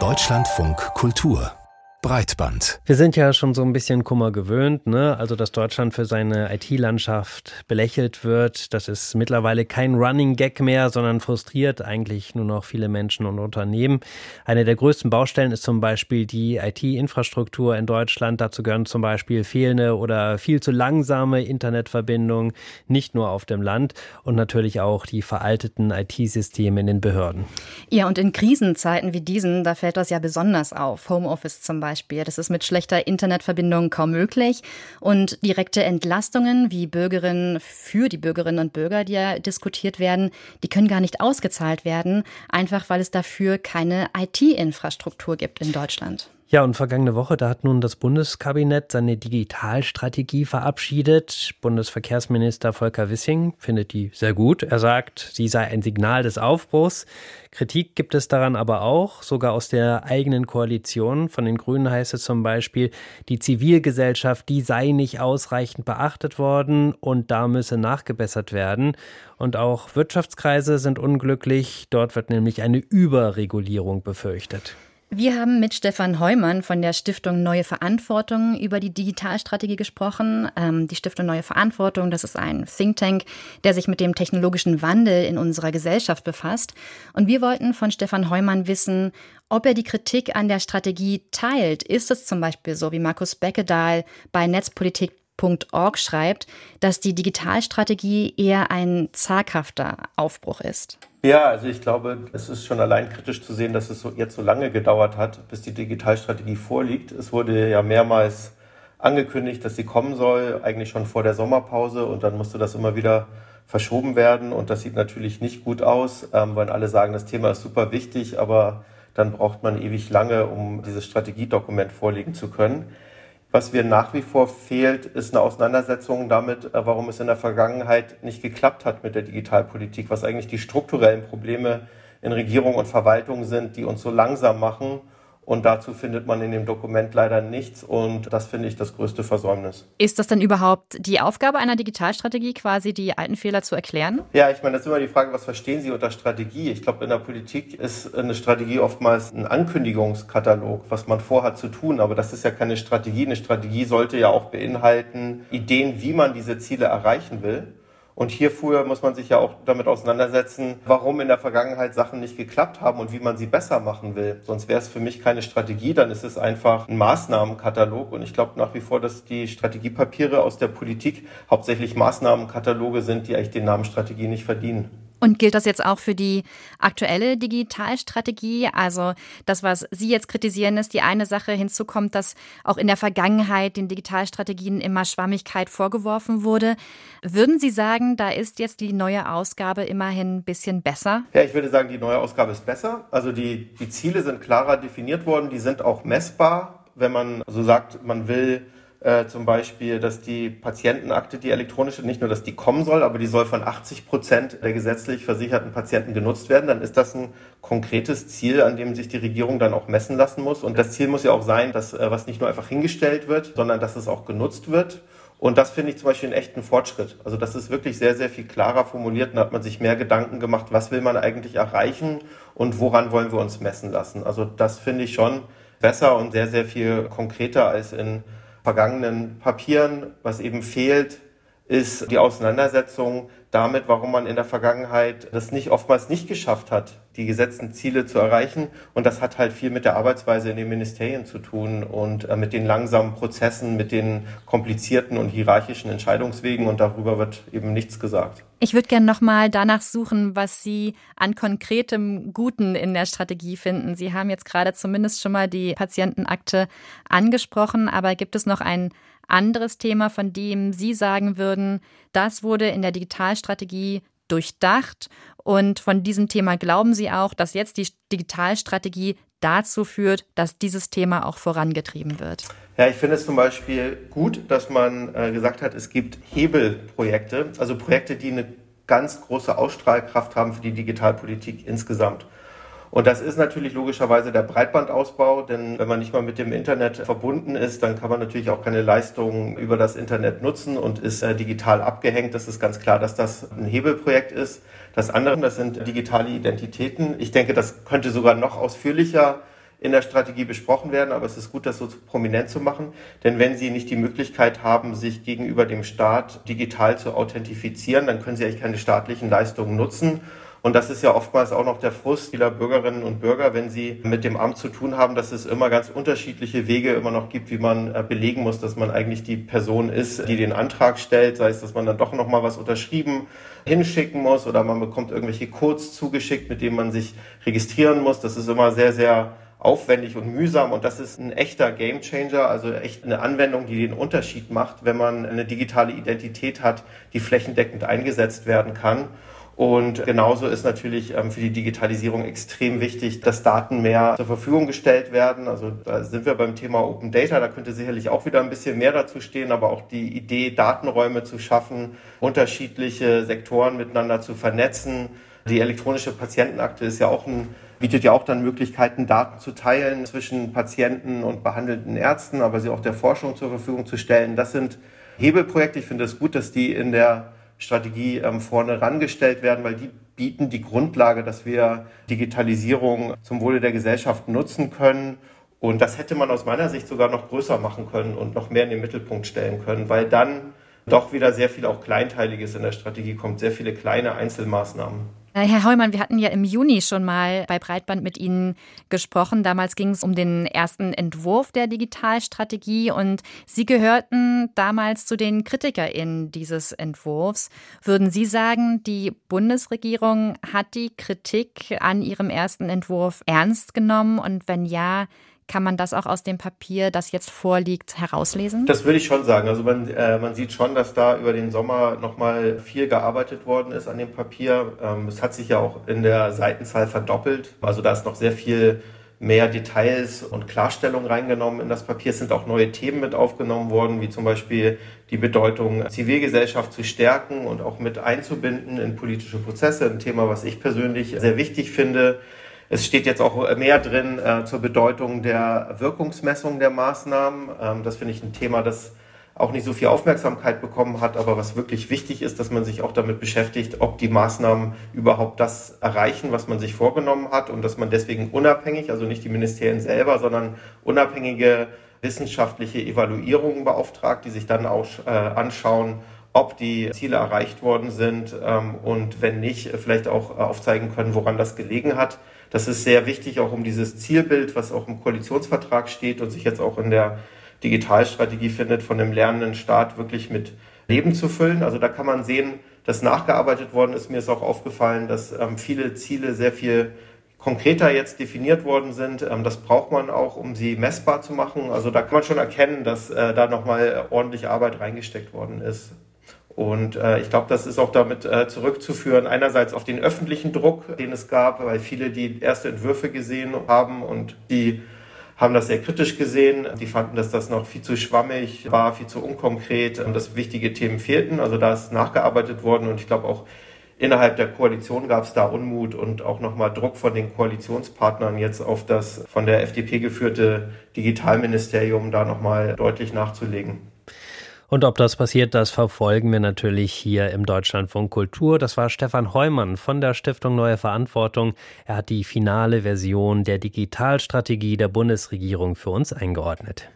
Deutschlandfunk Kultur Breitband. Wir sind ja schon so ein bisschen Kummer gewöhnt, ne? Also, dass Deutschland für seine IT-Landschaft belächelt wird. Das ist mittlerweile kein Running Gag mehr, sondern frustriert eigentlich nur noch viele Menschen und Unternehmen. Eine der größten Baustellen ist zum Beispiel die IT-Infrastruktur in Deutschland. Dazu gehören zum Beispiel fehlende oder viel zu langsame Internetverbindungen, nicht nur auf dem Land und natürlich auch die veralteten IT-Systeme in den Behörden. Ja, und in Krisenzeiten wie diesen, da fällt das ja besonders auf. Homeoffice zum Beispiel. Beispiel. Das ist mit schlechter Internetverbindung kaum möglich. Und direkte Entlastungen wie Bürgerinnen für die Bürgerinnen und Bürger, die ja diskutiert werden, die können gar nicht ausgezahlt werden, einfach weil es dafür keine IT-Infrastruktur gibt in Deutschland. Ja, und vergangene Woche, da hat nun das Bundeskabinett seine Digitalstrategie verabschiedet. Bundesverkehrsminister Volker Wissing findet die sehr gut. Er sagt, sie sei ein Signal des Aufbruchs. Kritik gibt es daran aber auch, sogar aus der eigenen Koalition. Von den Grünen heißt es zum Beispiel, die Zivilgesellschaft, die sei nicht ausreichend beachtet worden und da müsse nachgebessert werden. Und auch Wirtschaftskreise sind unglücklich. Dort wird nämlich eine Überregulierung befürchtet. Wir haben mit Stefan Heumann von der Stiftung Neue Verantwortung über die Digitalstrategie gesprochen. Ähm, die Stiftung Neue Verantwortung, das ist ein Think Tank, der sich mit dem technologischen Wandel in unserer Gesellschaft befasst. Und wir wollten von Stefan Heumann wissen, ob er die Kritik an der Strategie teilt. Ist es zum Beispiel so, wie Markus Beckedahl bei Netzpolitik.org schreibt, dass die Digitalstrategie eher ein zaghafter Aufbruch ist? Ja, also ich glaube, es ist schon allein kritisch zu sehen, dass es jetzt so lange gedauert hat, bis die Digitalstrategie vorliegt. Es wurde ja mehrmals angekündigt, dass sie kommen soll, eigentlich schon vor der Sommerpause und dann musste das immer wieder verschoben werden und das sieht natürlich nicht gut aus, ähm, weil alle sagen, das Thema ist super wichtig, aber dann braucht man ewig lange, um dieses Strategiedokument vorlegen zu können. Was wir nach wie vor fehlt, ist eine Auseinandersetzung damit, äh, warum es in der Vergangenheit nicht geklappt hat mit der Digitalpolitik, was eigentlich die strukturellen Probleme in Regierung und Verwaltung sind, die uns so langsam machen und dazu findet man in dem Dokument leider nichts. Und das finde ich das größte Versäumnis. Ist das denn überhaupt die Aufgabe einer Digitalstrategie, quasi die alten Fehler zu erklären? Ja, ich meine, das ist immer die Frage, was verstehen Sie unter Strategie? Ich glaube, in der Politik ist eine Strategie oftmals ein Ankündigungskatalog, was man vorhat zu tun. Aber das ist ja keine Strategie. Eine Strategie sollte ja auch beinhalten Ideen, wie man diese Ziele erreichen will. Und hierfür muss man sich ja auch damit auseinandersetzen, warum in der Vergangenheit Sachen nicht geklappt haben und wie man sie besser machen will. Sonst wäre es für mich keine Strategie, dann ist es einfach ein Maßnahmenkatalog. Und ich glaube nach wie vor, dass die Strategiepapiere aus der Politik hauptsächlich Maßnahmenkataloge sind, die eigentlich den Namen Strategie nicht verdienen. Und gilt das jetzt auch für die aktuelle Digitalstrategie? Also das, was Sie jetzt kritisieren, ist die eine Sache. Hinzu kommt, dass auch in der Vergangenheit den Digitalstrategien immer Schwammigkeit vorgeworfen wurde. Würden Sie sagen, da ist jetzt die neue Ausgabe immerhin ein bisschen besser? Ja, ich würde sagen, die neue Ausgabe ist besser. Also die, die Ziele sind klarer definiert worden, die sind auch messbar. Wenn man so sagt, man will äh, zum Beispiel, dass die Patientenakte, die elektronische, nicht nur, dass die kommen soll, aber die soll von 80 Prozent der gesetzlich versicherten Patienten genutzt werden, dann ist das ein konkretes Ziel, an dem sich die Regierung dann auch messen lassen muss. Und das Ziel muss ja auch sein, dass äh, was nicht nur einfach hingestellt wird, sondern dass es auch genutzt wird. Und das finde ich zum Beispiel einen echten Fortschritt. Also das ist wirklich sehr, sehr viel klarer formuliert und da hat man sich mehr Gedanken gemacht, was will man eigentlich erreichen und woran wollen wir uns messen lassen. Also das finde ich schon besser und sehr, sehr viel konkreter als in vergangenen Papieren. Was eben fehlt, ist die Auseinandersetzung damit, warum man in der Vergangenheit das nicht oftmals nicht geschafft hat, die gesetzten Ziele zu erreichen. Und das hat halt viel mit der Arbeitsweise in den Ministerien zu tun und äh, mit den langsamen Prozessen, mit den komplizierten und hierarchischen Entscheidungswegen. Und darüber wird eben nichts gesagt. Ich würde gerne nochmal danach suchen, was Sie an konkretem Guten in der Strategie finden. Sie haben jetzt gerade zumindest schon mal die Patientenakte angesprochen, aber gibt es noch ein anderes Thema, von dem Sie sagen würden, das wurde in der Digitalstrategie durchdacht und von diesem Thema glauben Sie auch, dass jetzt die Digitalstrategie dazu führt, dass dieses Thema auch vorangetrieben wird? Ja, ich finde es zum Beispiel gut, dass man äh, gesagt hat, es gibt Hebelprojekte, also Projekte, die eine ganz große Ausstrahlkraft haben für die Digitalpolitik insgesamt. Und das ist natürlich logischerweise der Breitbandausbau, denn wenn man nicht mal mit dem Internet verbunden ist, dann kann man natürlich auch keine Leistungen über das Internet nutzen und ist äh, digital abgehängt. Das ist ganz klar, dass das ein Hebelprojekt ist. Das andere, das sind digitale Identitäten. Ich denke, das könnte sogar noch ausführlicher in der Strategie besprochen werden, aber es ist gut, das so prominent zu machen, denn wenn Sie nicht die Möglichkeit haben, sich gegenüber dem Staat digital zu authentifizieren, dann können Sie eigentlich keine staatlichen Leistungen nutzen. Und das ist ja oftmals auch noch der Frust vieler Bürgerinnen und Bürger, wenn sie mit dem Amt zu tun haben, dass es immer ganz unterschiedliche Wege immer noch gibt, wie man äh, belegen muss, dass man eigentlich die Person ist, die den Antrag stellt. Sei es, dass man dann doch noch mal was unterschrieben hinschicken muss oder man bekommt irgendwelche Codes zugeschickt, mit denen man sich registrieren muss. Das ist immer sehr, sehr aufwendig und mühsam und das ist ein echter Gamechanger, also echt eine Anwendung, die den Unterschied macht, wenn man eine digitale Identität hat, die flächendeckend eingesetzt werden kann. Und genauso ist natürlich ähm, für die Digitalisierung extrem wichtig, dass Daten mehr zur Verfügung gestellt werden. Also da sind wir beim Thema Open Data. Da könnte sicherlich auch wieder ein bisschen mehr dazu stehen, aber auch die Idee, Datenräume zu schaffen, unterschiedliche Sektoren miteinander zu vernetzen. Die elektronische Patientenakte ist ja auch ein bietet ja auch dann Möglichkeiten, Daten zu teilen zwischen Patienten und behandelnden Ärzten, aber sie auch der Forschung zur Verfügung zu stellen. Das sind Hebelprojekte. Ich finde es gut, dass die in der Strategie ähm, vorne rangestellt werden, weil die bieten die Grundlage, dass wir Digitalisierung zum Wohle der Gesellschaft nutzen können. Und das hätte man aus meiner Sicht sogar noch größer machen können und noch mehr in den Mittelpunkt stellen können, weil dann doch wieder sehr viel auch Kleinteiliges in der Strategie kommt, sehr viele kleine Einzelmaßnahmen. Herr Heumann, wir hatten ja im Juni schon mal bei Breitband mit Ihnen gesprochen. Damals ging es um den ersten Entwurf der Digitalstrategie und Sie gehörten damals zu den KritikerInnen dieses Entwurfs. Würden Sie sagen, die Bundesregierung hat die Kritik an ihrem ersten Entwurf ernst genommen und wenn ja, kann man das auch aus dem Papier, das jetzt vorliegt, herauslesen? Das würde ich schon sagen. Also man, äh, man sieht schon, dass da über den Sommer nochmal viel gearbeitet worden ist an dem Papier. Ähm, es hat sich ja auch in der Seitenzahl verdoppelt. Also da ist noch sehr viel mehr Details und Klarstellung reingenommen in das Papier. Es sind auch neue Themen mit aufgenommen worden, wie zum Beispiel die Bedeutung, Zivilgesellschaft zu stärken und auch mit einzubinden in politische Prozesse. Ein Thema, was ich persönlich sehr wichtig finde. Es steht jetzt auch mehr drin äh, zur Bedeutung der Wirkungsmessung der Maßnahmen. Ähm, das finde ich ein Thema, das auch nicht so viel Aufmerksamkeit bekommen hat, aber was wirklich wichtig ist, dass man sich auch damit beschäftigt, ob die Maßnahmen überhaupt das erreichen, was man sich vorgenommen hat und dass man deswegen unabhängig, also nicht die Ministerien selber, sondern unabhängige wissenschaftliche Evaluierungen beauftragt, die sich dann auch äh, anschauen, ob die Ziele erreicht worden sind ähm, und wenn nicht, vielleicht auch äh, aufzeigen können, woran das gelegen hat. Das ist sehr wichtig, auch um dieses Zielbild, was auch im Koalitionsvertrag steht und sich jetzt auch in der Digitalstrategie findet, von dem lernenden Staat wirklich mit Leben zu füllen. Also da kann man sehen, dass nachgearbeitet worden ist. Mir ist auch aufgefallen, dass ähm, viele Ziele sehr viel konkreter jetzt definiert worden sind. Ähm, das braucht man auch, um sie messbar zu machen. Also da kann man schon erkennen, dass äh, da nochmal ordentlich Arbeit reingesteckt worden ist. Und äh, ich glaube, das ist auch damit äh, zurückzuführen, einerseits auf den öffentlichen Druck, den es gab, weil viele die erste Entwürfe gesehen haben und die haben das sehr kritisch gesehen. Die fanden, dass das noch viel zu schwammig war, viel zu unkonkret und dass wichtige Themen fehlten. Also da ist nachgearbeitet worden und ich glaube auch innerhalb der Koalition gab es da Unmut und auch nochmal Druck von den Koalitionspartnern jetzt auf das von der FDP geführte Digitalministerium da nochmal deutlich nachzulegen. Und ob das passiert, das verfolgen wir natürlich hier im Deutschlandfunk Kultur. Das war Stefan Heumann von der Stiftung Neue Verantwortung. Er hat die finale Version der Digitalstrategie der Bundesregierung für uns eingeordnet.